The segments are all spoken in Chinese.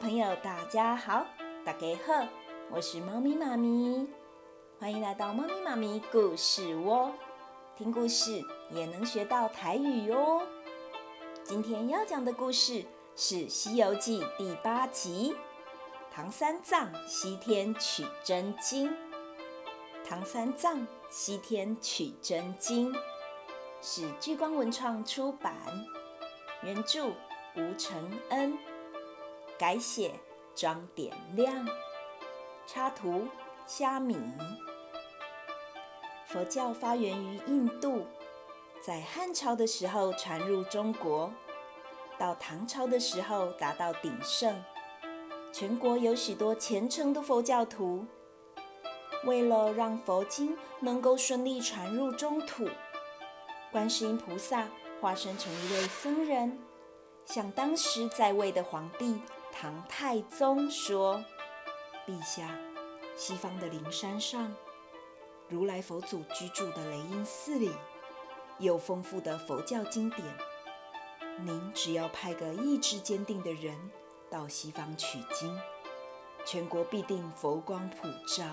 朋友、大家好，大家好，我是猫咪妈咪，欢迎来到猫咪妈咪故事窝，听故事也能学到台语哦。今天要讲的故事是《西游记》第八集。唐三藏西天取真经，唐三藏西天取真经是聚光文创出版，原著吴承恩，改写庄典亮，插图虾米。佛教发源于印度，在汉朝的时候传入中国，到唐朝的时候达到鼎盛。全国有许多虔诚的佛教徒，为了让佛经能够顺利传入中土，观世音菩萨化身成一位僧人，向当时在位的皇帝唐太宗说：“陛下，西方的灵山上，如来佛祖居住的雷音寺里，有丰富的佛教经典，您只要派个意志坚定的人。”到西方取经，全国必定佛光普照。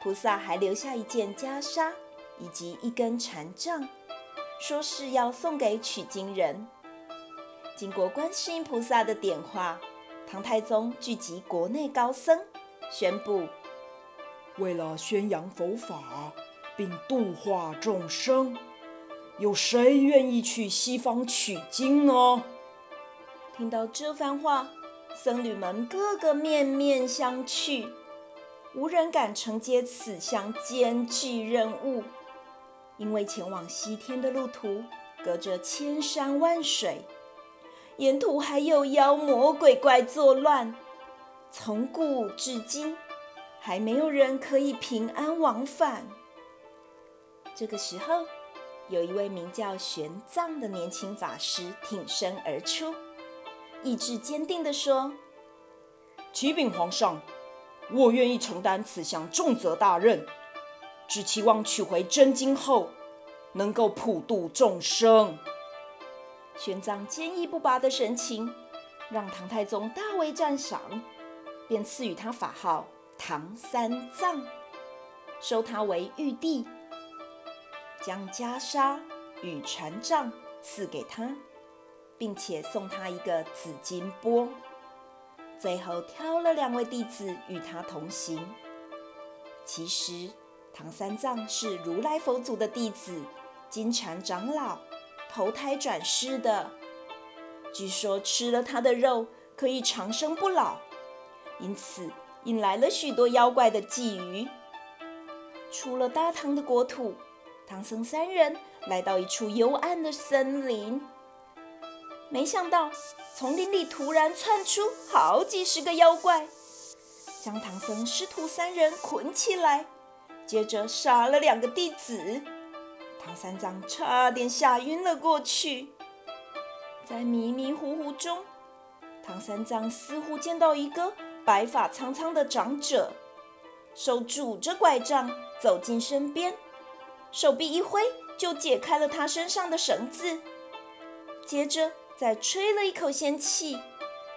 菩萨还留下一件袈裟以及一根禅杖，说是要送给取经人。经过观世音菩萨的点化，唐太宗聚集国内高僧，宣布：为了宣扬佛法并度化众生，有谁愿意去西方取经呢？听到这番话，僧侣们个个面面相觑，无人敢承接此项艰巨任务。因为前往西天的路途隔着千山万水，沿途还有妖魔鬼怪作乱，从古至今还没有人可以平安往返。这个时候，有一位名叫玄奘的年轻法师挺身而出。意志坚定地说：“启禀皇上，我愿意承担此项重责大任，只期望取回真经后，能够普度众生。”玄奘坚毅不拔的神情，让唐太宗大为赞赏，便赐予他法号唐三藏，收他为玉帝，将袈裟与禅杖赐给他。并且送他一个紫金钵，最后挑了两位弟子与他同行。其实，唐三藏是如来佛祖的弟子，金蝉长老投胎转世的。据说吃了他的肉可以长生不老，因此引来了许多妖怪的觊觎。出了大唐的国土，唐僧三人来到一处幽暗的森林。没想到，丛林里突然窜出好几十个妖怪，将唐僧师徒三人捆起来，接着杀了两个弟子。唐三藏差点吓晕了过去。在迷迷糊糊中，唐三藏似乎见到一个白发苍苍的长者，手拄着拐杖走进身边，手臂一挥就解开了他身上的绳子，接着。再吹了一口仙气，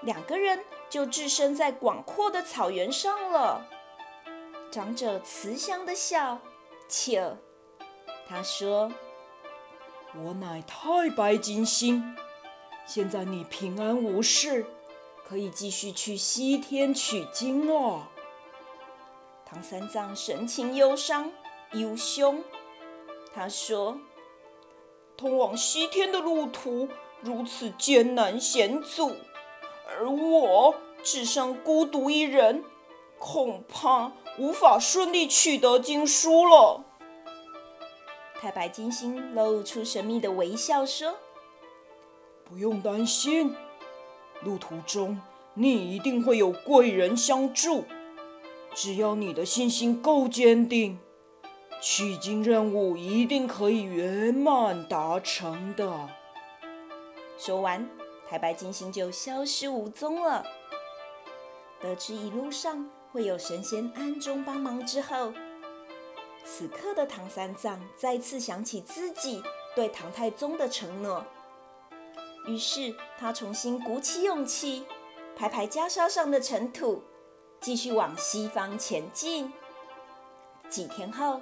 两个人就置身在广阔的草原上了。长者慈祥的笑，切，他说：“我乃太白金星，现在你平安无事，可以继续去西天取经了。”唐三藏神情忧伤忧凶，他说：“通往西天的路途。”如此艰难险阻，而我只剩孤独一人，恐怕无法顺利取得经书了。太白金星露出神秘的微笑，说：“不用担心，路途中你一定会有贵人相助，只要你的信心够坚定，取经任务一定可以圆满达成的。”说完，太白金星就消失无踪了。得知一路上会有神仙暗中帮忙之后，此刻的唐三藏再次想起自己对唐太宗的承诺。于是他重新鼓起勇气，拍拍袈裟上的尘土，继续往西方前进。几天后，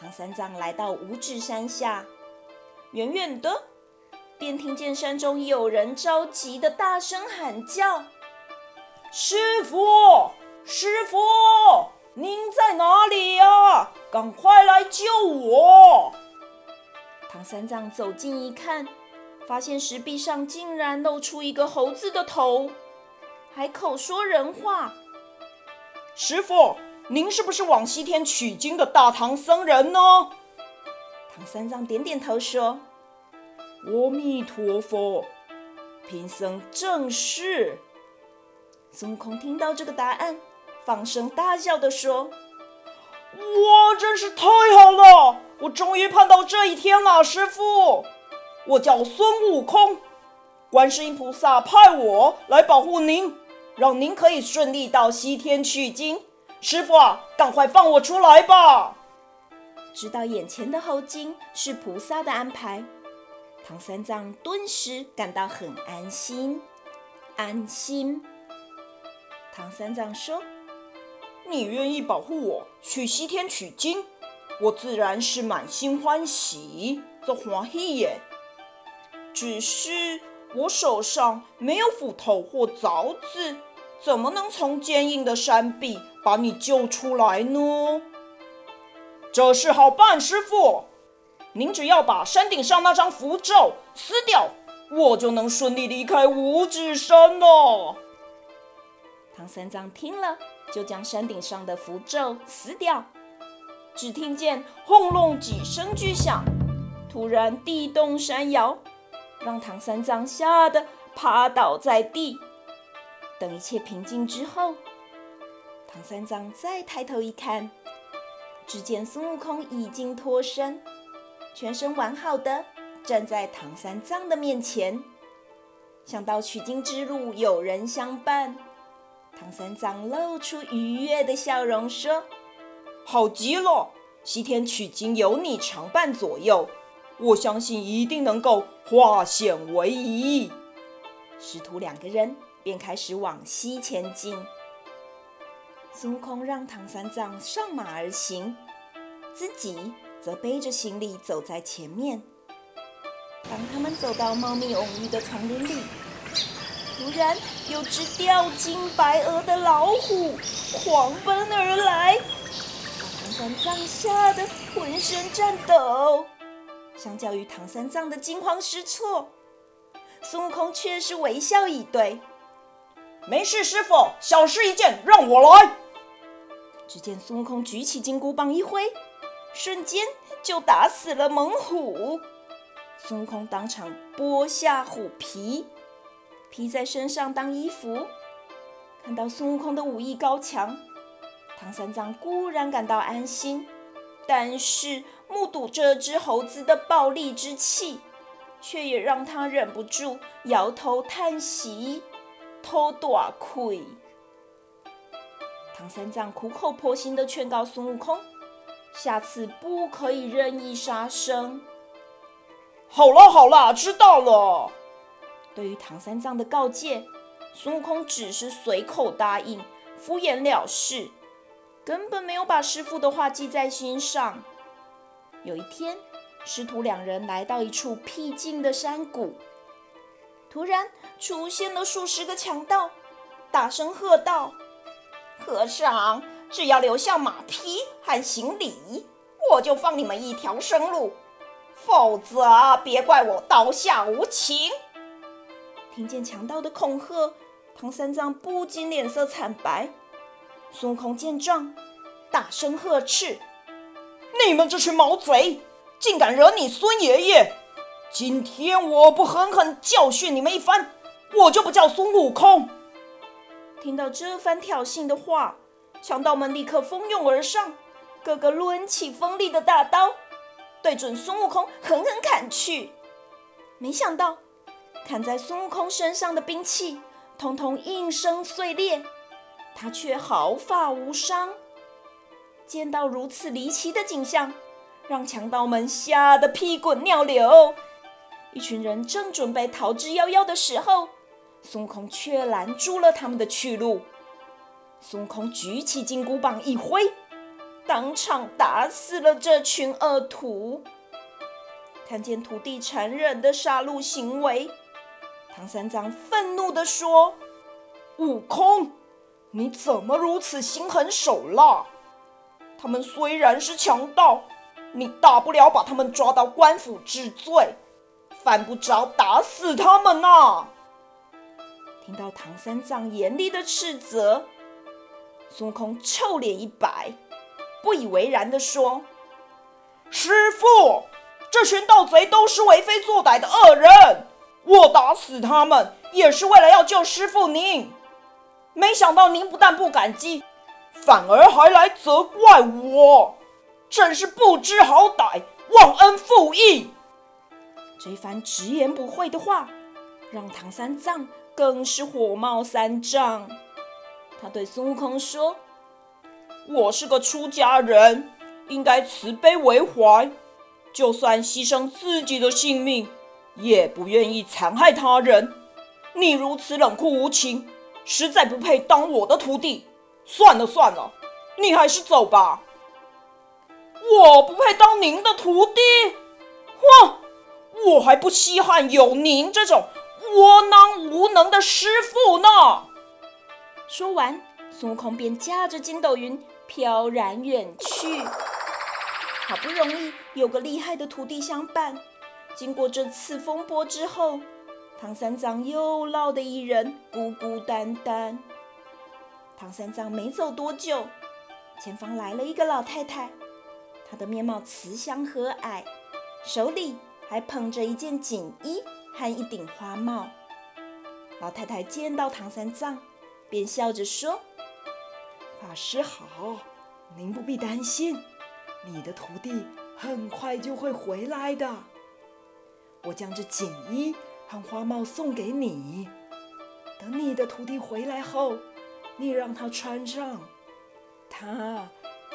唐三藏来到五指山下，远远的便听见山中有人着急的大声喊叫：“师傅，师傅，您在哪里呀？赶快来救我！”唐三藏走近一看。发现石壁上竟然露出一个猴子的头，还口说人话。师傅，您是不是往西天取经的大唐僧人呢？唐三藏点点头说：“阿弥陀佛，贫僧正是。”孙悟空听到这个答案，放声大笑地说：“哇，真是太好了！我终于盼到这一天了，师傅。”我叫孙悟空，观世音菩萨派我来保护您，让您可以顺利到西天取经。师傅啊，赶快放我出来吧！知道眼前的猴精是菩萨的安排，唐三藏顿时感到很安心。安心。唐三藏说：“你愿意保护我去西天取经，我自然是满心欢喜，这欢喜耶。”只是我手上没有斧头或凿子，怎么能从坚硬的山壁把你救出来呢？这事好办，师傅，您只要把山顶上那张符咒撕掉，我就能顺利离开五指山了。唐三藏听了，就将山顶上的符咒撕掉，只听见轰隆几声巨响，突然地动山摇。让唐三藏吓得趴倒在地。等一切平静之后，唐三藏再抬头一看，只见孙悟空已经脱身，全身完好的站在唐三藏的面前。想到取经之路有人相伴，唐三藏露出愉悦的笑容，说：“好极了，西天取经有你常伴左右。”我相信一定能够化险为夷。师徒两个人便开始往西前进。孙悟空让唐三藏上马而行，自己则背着行李走在前面。当他们走到茂密蓊郁的丛林里，突然有只吊金白额的老虎狂奔而来，把唐三藏吓得浑身颤抖。相较于唐三藏的惊慌失措，孙悟空却是微笑以对。没事，师傅，小事一件，让我来。只见孙悟空举起金箍棒一挥，瞬间就打死了猛虎。孙悟空当场剥下虎皮，披在身上当衣服。看到孙悟空的武艺高强，唐三藏固然感到安心。但是目睹这只猴子的暴戾之气，却也让他忍不住摇头叹息，偷大亏。唐三藏苦口婆心地劝告孙悟空，下次不可以任意杀生。好了好了，知道了。对于唐三藏的告诫，孙悟空只是随口答应，敷衍了事。根本没有把师傅的话记在心上。有一天，师徒两人来到一处僻静的山谷，突然出现了数十个强盗，大声喝道：“和尚，只要留下马匹和行李，我就放你们一条生路；否则，别怪我刀下无情。”听见强盗的恐吓，唐三藏不禁脸色惨白。孙悟空见状，大声呵斥：“你们这群毛贼，竟敢惹你孙爷爷！今天我不狠狠教训你们一番，我就不叫孙悟空！”听到这番挑衅的话，强盗们立刻蜂拥而上，个个抡起锋利的大刀，对准孙悟空狠狠砍去。没想到，砍在孙悟空身上的兵器，通通应声碎裂。他却毫发无伤。见到如此离奇的景象，让强盗们吓得屁滚尿流。一群人正准备逃之夭夭的时候，孙悟空却拦住了他们的去路。孙悟空举起金箍棒一挥，当场打死了这群恶徒。看见徒弟残忍的杀戮行为，唐三藏愤怒地说：“悟空，你怎么如此心狠手辣？他们虽然是强盗，你大不了把他们抓到官府治罪。”犯不着打死他们呐、听到唐三藏严厉的斥责，孙悟空臭脸一白，不以为然地说：“师傅，这群盗贼都是为非作歹的恶人，我打死他们也是为了要救师傅您。没想到您不但不感激，反而还来责怪我，真是不知好歹，忘恩负义。”这番直言不讳的话，让唐三藏更是火冒三丈。他对孙悟空说：“我是个出家人，应该慈悲为怀，就算牺牲自己的性命，也不愿意残害他人。你如此冷酷无情，实在不配当我的徒弟。算了算了，你还是走吧。我不配当您的徒弟？哼！”我还不稀罕有您这种窝囊无能的师父呢！说完，孙悟空便驾着筋斗云飘然远去。好不容易有个厉害的徒弟相伴，经过这次风波之后，唐三藏又落得一人孤孤单单。唐三藏没走多久，前方来了一个老太太，她的面貌慈祥和蔼，手里。还捧着一件锦衣和一顶花帽。老太太见到唐三藏，便笑着说：“法师好，您不必担心，你的徒弟很快就会回来的。我将这锦衣和花帽送给你，等你的徒弟回来后，你让他穿上，他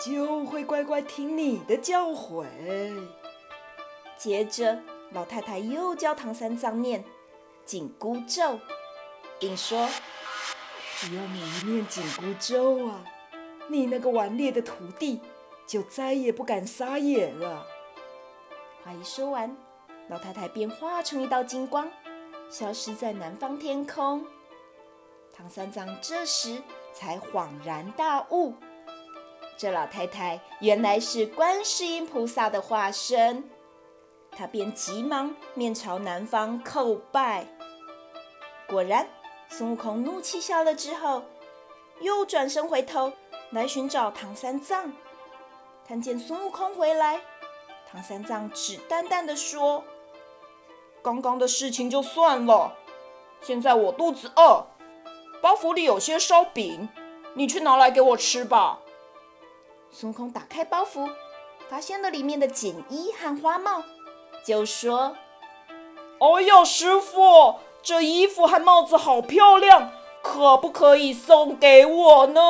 就会乖乖听你的教诲。”接着，老太太又教唐三藏念紧箍咒，并说：“只要你一念紧箍咒啊，你那个顽劣的徒弟就再也不敢撒野了。”话一说完，老太太便化成一道金光，消失在南方天空。唐三藏这时才恍然大悟，这老太太原来是观世音菩萨的化身。他便急忙面朝南方叩拜。果然，孙悟空怒气消了之后，又转身回头来寻找唐三藏。看见孙悟空回来，唐三藏只淡淡的说：“刚刚的事情就算了，现在我肚子饿，包袱里有些烧饼，你去拿来给我吃吧。”孙悟空打开包袱，发现了里面的锦衣和花帽。就说：“哎呀，师傅，这衣服和帽子好漂亮，可不可以送给我呢？”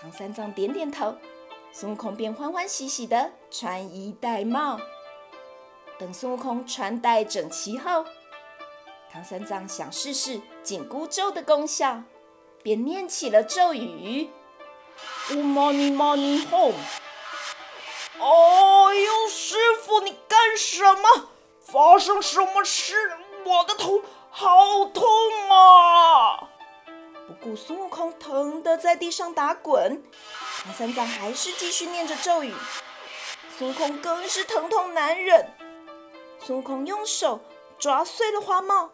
唐三藏点点头，孙悟空便欢欢喜喜地穿衣戴帽。等孙悟空穿戴整齐后，唐三藏想试试紧箍咒的功效，便念起了咒语：“Om mani mani hum。”哦呦，师傅，你干什么？发生什么事？我的头好痛啊！不顾孙悟空疼得在地上打滚，唐三藏还是继续念着咒语。孙悟空更是疼痛难忍。孙悟空用手抓碎了花帽，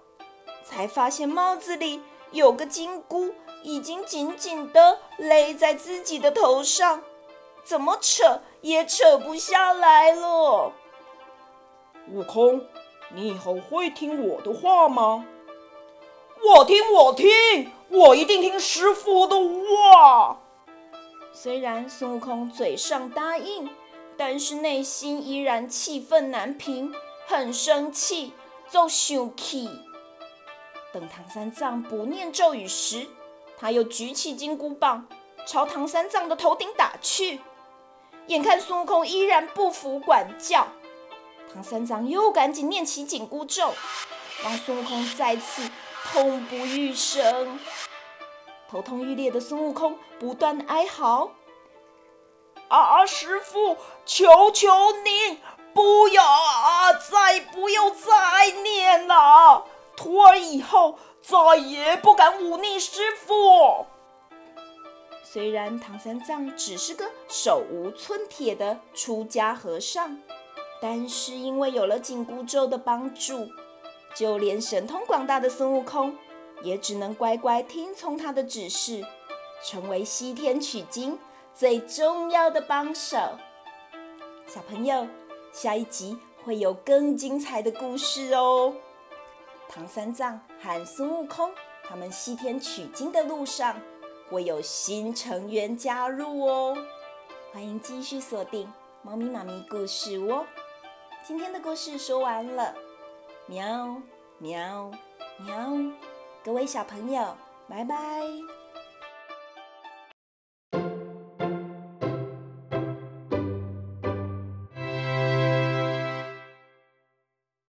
才发现帽子里有个金箍，已经紧紧地勒在自己的头上。怎么扯也扯不下来了。悟空，你以后会听我的话吗？我听，我听，我一定听师傅的话。虽然孙悟空嘴上答应，但是内心依然气愤难平，很生气，就生气。等唐三藏不念咒语时，他又举起金箍棒，朝唐三藏的头顶打去。眼看孙悟空依然不服管教，唐三藏又赶紧念起紧箍咒，让孙悟空再次痛不欲生。头痛欲裂的孙悟空不断哀嚎：“啊，师傅，求求你不要，再不要再念了，徒儿以后再也不敢忤逆师父。”虽然唐三藏只是个手无寸铁的出家和尚，但是因为有了紧箍咒的帮助，就连神通广大的孙悟空也只能乖乖听从他的指示，成为西天取经最重要的帮手。小朋友，下一集会有更精彩的故事哦！唐三藏和孙悟空他们西天取经的路上。会有新成员加入哦，欢迎继续锁定猫咪妈咪故事窝。今天的故事说完了，喵喵喵，各位小朋友，拜拜。